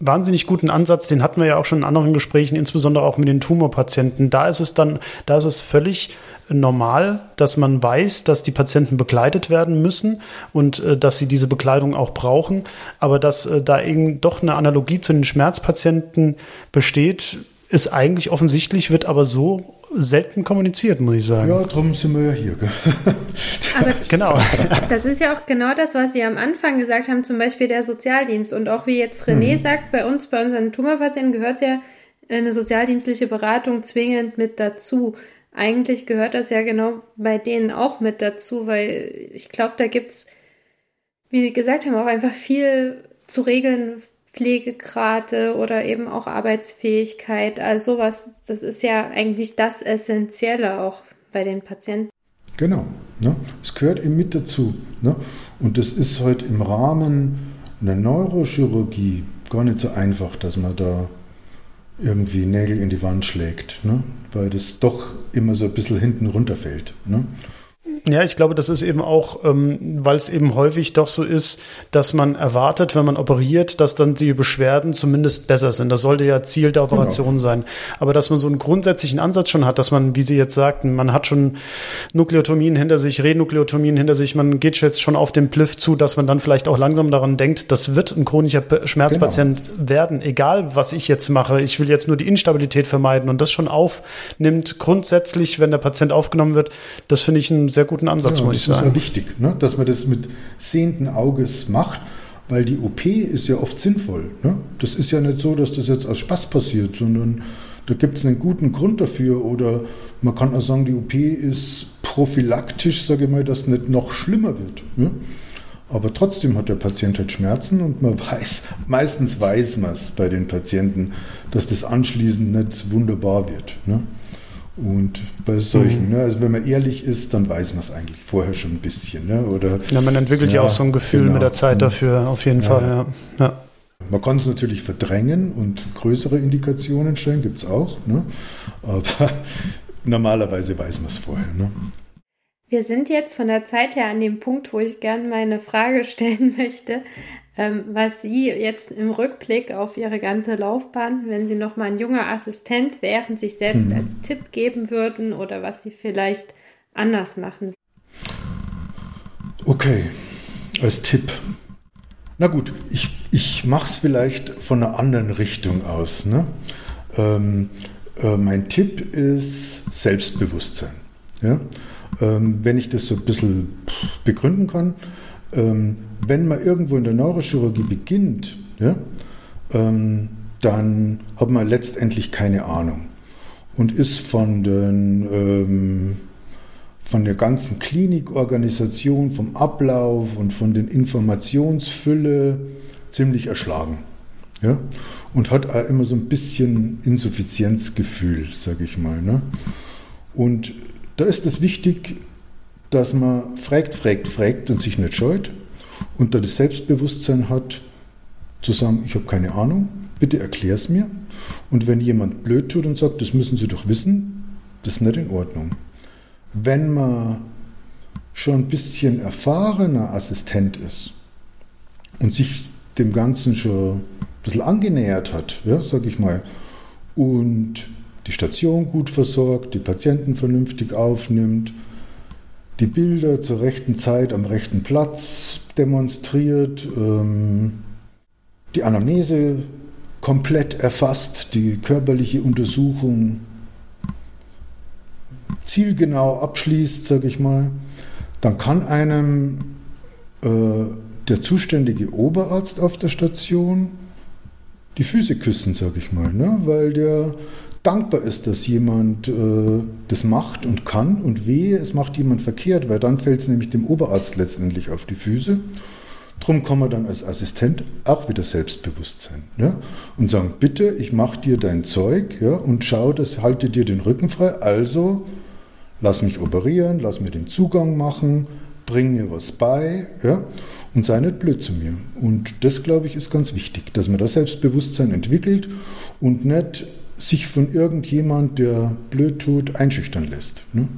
wahnsinnig guten Ansatz, den hatten wir ja auch schon in anderen Gesprächen, insbesondere auch mit den Tumorpatienten. Da ist es dann, da ist es völlig normal, dass man weiß, dass die Patienten begleitet werden müssen und äh, dass sie diese Bekleidung auch brauchen, aber dass äh, da eben doch eine Analogie zu den Schmerzpatienten besteht, ist eigentlich offensichtlich, wird aber so selten kommuniziert, muss ich sagen. Ja, darum sind wir ja hier. Aber genau. Das ist ja auch genau das, was Sie am Anfang gesagt haben, zum Beispiel der Sozialdienst. Und auch wie jetzt René mhm. sagt, bei uns, bei unseren Tumorpatienten gehört ja eine sozialdienstliche Beratung zwingend mit dazu. Eigentlich gehört das ja genau bei denen auch mit dazu, weil ich glaube, da gibt es, wie Sie gesagt haben, auch einfach viel zu regeln, Pflegegrade oder eben auch Arbeitsfähigkeit. Also sowas, das ist ja eigentlich das Essentielle auch bei den Patienten. Genau, ne? es gehört eben mit dazu. Ne? Und das ist heute halt im Rahmen einer Neurochirurgie gar nicht so einfach, dass man da irgendwie Nägel in die Wand schlägt, ne? weil das doch immer so ein bisschen hinten runterfällt. Ne? Ja, ich glaube, das ist eben auch, ähm, weil es eben häufig doch so ist, dass man erwartet, wenn man operiert, dass dann die Beschwerden zumindest besser sind. Das sollte ja Ziel der Operation genau. sein. Aber dass man so einen grundsätzlichen Ansatz schon hat, dass man, wie Sie jetzt sagten, man hat schon Nukleotomien hinter sich, Renukleotomien hinter sich, man geht jetzt schon auf den Pliff zu, dass man dann vielleicht auch langsam daran denkt, das wird ein chronischer Schmerzpatient genau. werden, egal was ich jetzt mache. Ich will jetzt nur die Instabilität vermeiden und das schon aufnimmt. Grundsätzlich, wenn der Patient aufgenommen wird, das finde ich ein sehr guten Ansatz, ja, muss ich sagen. Das ist ja wichtig, ne? dass man das mit sehenden Auges macht, weil die OP ist ja oft sinnvoll. Ne? Das ist ja nicht so, dass das jetzt aus Spaß passiert, sondern da gibt es einen guten Grund dafür oder man kann auch sagen, die OP ist prophylaktisch, sage ich mal, dass es nicht noch schlimmer wird. Ne? Aber trotzdem hat der Patient halt Schmerzen und man weiß, meistens weiß man es bei den Patienten, dass das anschließend nicht wunderbar wird. Ne? Und bei solchen, mhm. ne, also wenn man ehrlich ist, dann weiß man es eigentlich vorher schon ein bisschen. Ne? Oder, ja, man entwickelt ja, ja auch so ein Gefühl genau. mit der Zeit dafür, auf jeden ja. Fall. Ja. ja. Man kann es natürlich verdrängen und größere Indikationen stellen, gibt es auch. Ne? Aber normalerweise weiß man es vorher. Ne? Wir sind jetzt von der Zeit her an dem Punkt, wo ich gerne meine Frage stellen möchte was Sie jetzt im Rückblick auf Ihre ganze Laufbahn, wenn Sie noch mal ein junger Assistent wären, sich selbst mhm. als Tipp geben würden oder was Sie vielleicht anders machen? Okay, als Tipp. Na gut, ich, ich mache es vielleicht von einer anderen Richtung aus. Ne? Ähm, äh, mein Tipp ist Selbstbewusstsein. Ja? Ähm, wenn ich das so ein bisschen begründen kann, ähm, wenn man irgendwo in der Neurochirurgie beginnt, ja, ähm, dann hat man letztendlich keine Ahnung und ist von, den, ähm, von der ganzen Klinikorganisation, vom Ablauf und von den Informationsfülle ziemlich erschlagen. Ja? Und hat auch immer so ein bisschen Insuffizienzgefühl, sage ich mal. Ne? Und da ist es wichtig, dass man fragt, fragt, fragt und sich nicht scheut und da das Selbstbewusstsein hat, zu sagen, ich habe keine Ahnung, bitte erklär es mir. Und wenn jemand blöd tut und sagt, das müssen Sie doch wissen, das ist nicht in Ordnung. Wenn man schon ein bisschen erfahrener Assistent ist und sich dem Ganzen schon ein bisschen angenähert hat, ja, sag ich mal, und die Station gut versorgt, die Patienten vernünftig aufnimmt, die Bilder zur rechten Zeit am rechten Platz demonstriert, ähm, die Anamnese komplett erfasst, die körperliche Untersuchung zielgenau abschließt, sage ich mal, dann kann einem äh, der zuständige Oberarzt auf der Station die Füße küssen, sage ich mal, ne? weil der dankbar ist, dass jemand äh, das macht und kann und wehe, es macht jemand verkehrt, weil dann fällt es nämlich dem Oberarzt letztendlich auf die Füße. Drum kann man dann als Assistent auch wieder selbstbewusst sein ja? und sagen, bitte, ich mache dir dein Zeug ja, und schau, das halte dir den Rücken frei, also lass mich operieren, lass mir den Zugang machen, bring mir was bei ja? und sei nicht blöd zu mir. Und das, glaube ich, ist ganz wichtig, dass man das Selbstbewusstsein entwickelt und nicht sich von irgendjemand, der blöd tut, einschüchtern lässt. Ne?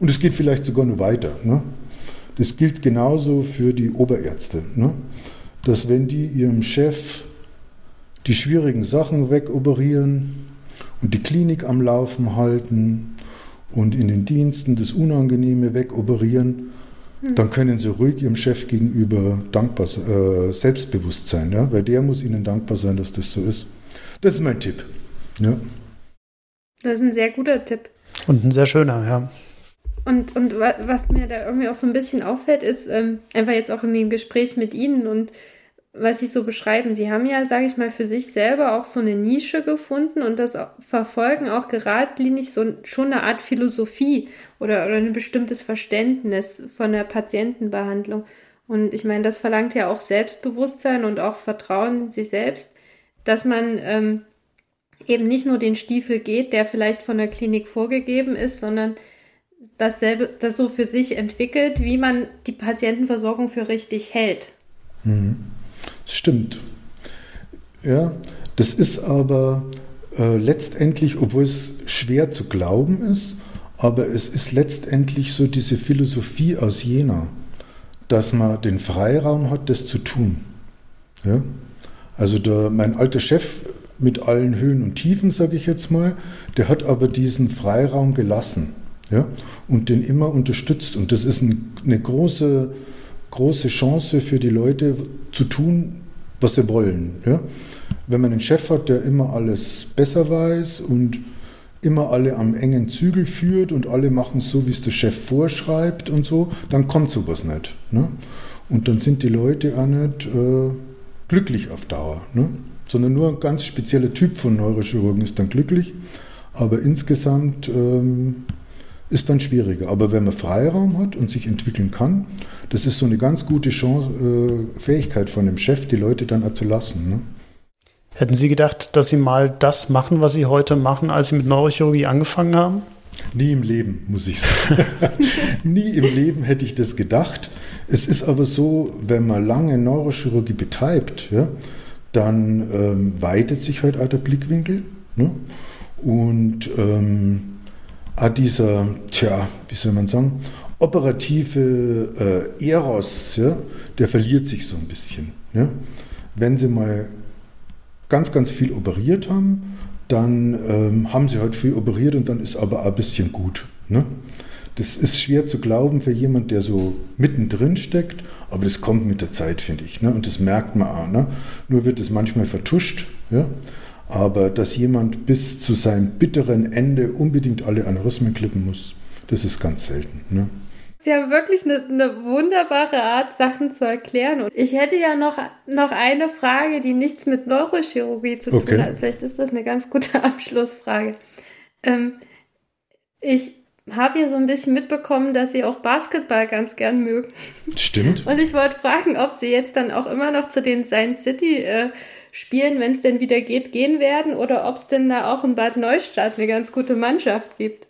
Und es geht vielleicht sogar nur weiter. Ne? Das gilt genauso für die Oberärzte. Ne? Dass wenn die ihrem Chef die schwierigen Sachen wegoperieren und die Klinik am Laufen halten und in den Diensten das Unangenehme wegoperieren, hm. dann können sie ruhig ihrem Chef gegenüber dankbar, äh, selbstbewusst sein, ja? weil der muss ihnen dankbar sein, dass das so ist. Das ist mein Tipp. Ja. Das ist ein sehr guter Tipp. Und ein sehr schöner, ja. Und, und was mir da irgendwie auch so ein bisschen auffällt, ist ähm, einfach jetzt auch in dem Gespräch mit Ihnen und was Sie so beschreiben. Sie haben ja, sage ich mal, für sich selber auch so eine Nische gefunden und das verfolgen auch geradlinig so schon eine Art Philosophie oder, oder ein bestimmtes Verständnis von der Patientenbehandlung. Und ich meine, das verlangt ja auch Selbstbewusstsein und auch Vertrauen in sich selbst, dass man ähm, eben nicht nur den Stiefel geht, der vielleicht von der Klinik vorgegeben ist, sondern dasselbe, das so für sich entwickelt, wie man die Patientenversorgung für richtig hält. Mhm. Stimmt. Ja, das ist aber äh, letztendlich, obwohl es schwer zu glauben ist, aber es ist letztendlich so diese Philosophie aus Jena, dass man den Freiraum hat, das zu tun. Ja? Also der, mein alter Chef mit allen Höhen und Tiefen, sage ich jetzt mal, der hat aber diesen Freiraum gelassen ja, und den immer unterstützt. Und das ist ein, eine große, große Chance für die Leute zu tun, was sie wollen. Ja. Wenn man einen Chef hat, der immer alles besser weiß und immer alle am engen Zügel führt und alle machen so, wie es der Chef vorschreibt und so, dann kommt sowas nicht. Ne? Und dann sind die Leute auch nicht äh, glücklich auf Dauer. Ne? Sondern nur ein ganz spezieller Typ von Neurochirurgen ist dann glücklich. Aber insgesamt ähm, ist dann schwieriger. Aber wenn man Freiraum hat und sich entwickeln kann, das ist so eine ganz gute Chance, äh, Fähigkeit von dem Chef, die Leute dann auch zu lassen. Ne? Hätten Sie gedacht, dass Sie mal das machen, was Sie heute machen, als Sie mit Neurochirurgie angefangen haben? Nie im Leben, muss ich sagen. Nie im Leben hätte ich das gedacht. Es ist aber so, wenn man lange Neurochirurgie betreibt, ja, dann ähm, weitet sich halt auch der Blickwinkel. Ne? Und ähm, Ah, dieser, tja, wie soll man sagen, operative äh, Eros, ja, der verliert sich so ein bisschen. Ja. Wenn Sie mal ganz, ganz viel operiert haben, dann ähm, haben Sie halt viel operiert und dann ist aber auch ein bisschen gut. Ne? Das ist schwer zu glauben für jemanden, der so mittendrin steckt, aber das kommt mit der Zeit, finde ich. Ne? Und das merkt man auch. Ne? Nur wird es manchmal vertuscht. Ja? Aber dass jemand bis zu seinem bitteren Ende unbedingt alle Aneurysmen klippen muss, das ist ganz selten. Ne? Sie haben wirklich eine, eine, wunderbare Art, Sachen zu erklären. Und ich hätte ja noch, noch eine Frage, die nichts mit Neurochirurgie zu okay. tun hat. Vielleicht ist das eine ganz gute Abschlussfrage. Ähm, ich habe ja so ein bisschen mitbekommen, dass Sie auch Basketball ganz gern mögen. Stimmt. Und ich wollte fragen, ob Sie jetzt dann auch immer noch zu den Science City äh, Spielen, wenn es denn wieder geht, gehen werden oder ob es denn da auch in Bad Neustadt eine ganz gute Mannschaft gibt.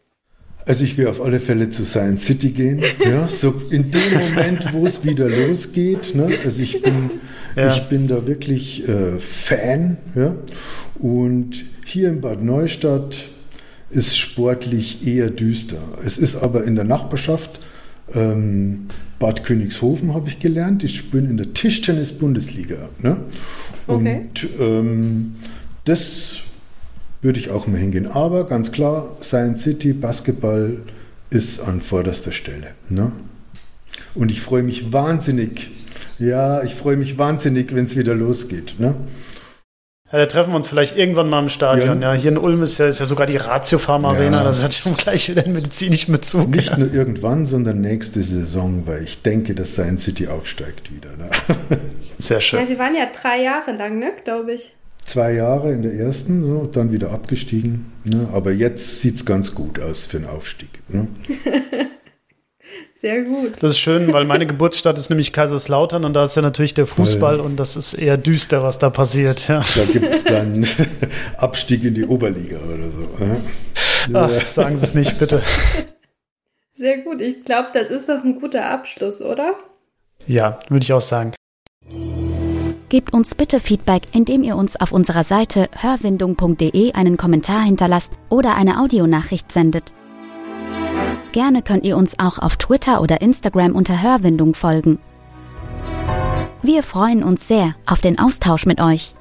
Also ich will auf alle Fälle zu Science City gehen. Ja, so in dem Moment, wo es wieder losgeht. Ne? Also ich bin, ja. ich bin da wirklich äh, Fan. Ja? Und hier in Bad Neustadt ist sportlich eher düster. Es ist aber in der Nachbarschaft ähm, Bad Königshofen habe ich gelernt. Ich bin in der Tischtennis-Bundesliga. Ne? Okay. Und ähm, das würde ich auch mal hingehen. Aber ganz klar, Science City, Basketball ist an vorderster Stelle. Ne? Und ich freue mich wahnsinnig, ja, ich freue mich wahnsinnig, wenn es wieder losgeht. Ne? Ja, da treffen wir uns vielleicht irgendwann mal im Stadion. Ja, ja hier in Ulm ist ja, ist ja sogar die Ratio Pharma Arena, ja. das hat schon gleich wieder einen medizinischen Bezug. Nicht ja. nur irgendwann, sondern nächste Saison, weil ich denke, dass Science City aufsteigt wieder. Ne? Sehr schön. Ja, sie waren ja drei Jahre lang, ne, glaube ich. Zwei Jahre in der ersten, so, dann wieder abgestiegen. Ne? Aber jetzt sieht es ganz gut aus für einen Aufstieg. Ne? Sehr gut. Das ist schön, weil meine Geburtsstadt ist nämlich Kaiserslautern und da ist ja natürlich der Fußball und das ist eher düster, was da passiert. Ja. Da gibt es dann Abstieg in die Oberliga oder so. Ja. Ach, sagen Sie es nicht, bitte. Sehr gut. Ich glaube, das ist doch ein guter Abschluss, oder? Ja, würde ich auch sagen. Gebt uns bitte Feedback, indem ihr uns auf unserer Seite hörwindung.de einen Kommentar hinterlasst oder eine Audionachricht sendet. Gerne könnt ihr uns auch auf Twitter oder Instagram unter Hörwindung folgen. Wir freuen uns sehr auf den Austausch mit euch.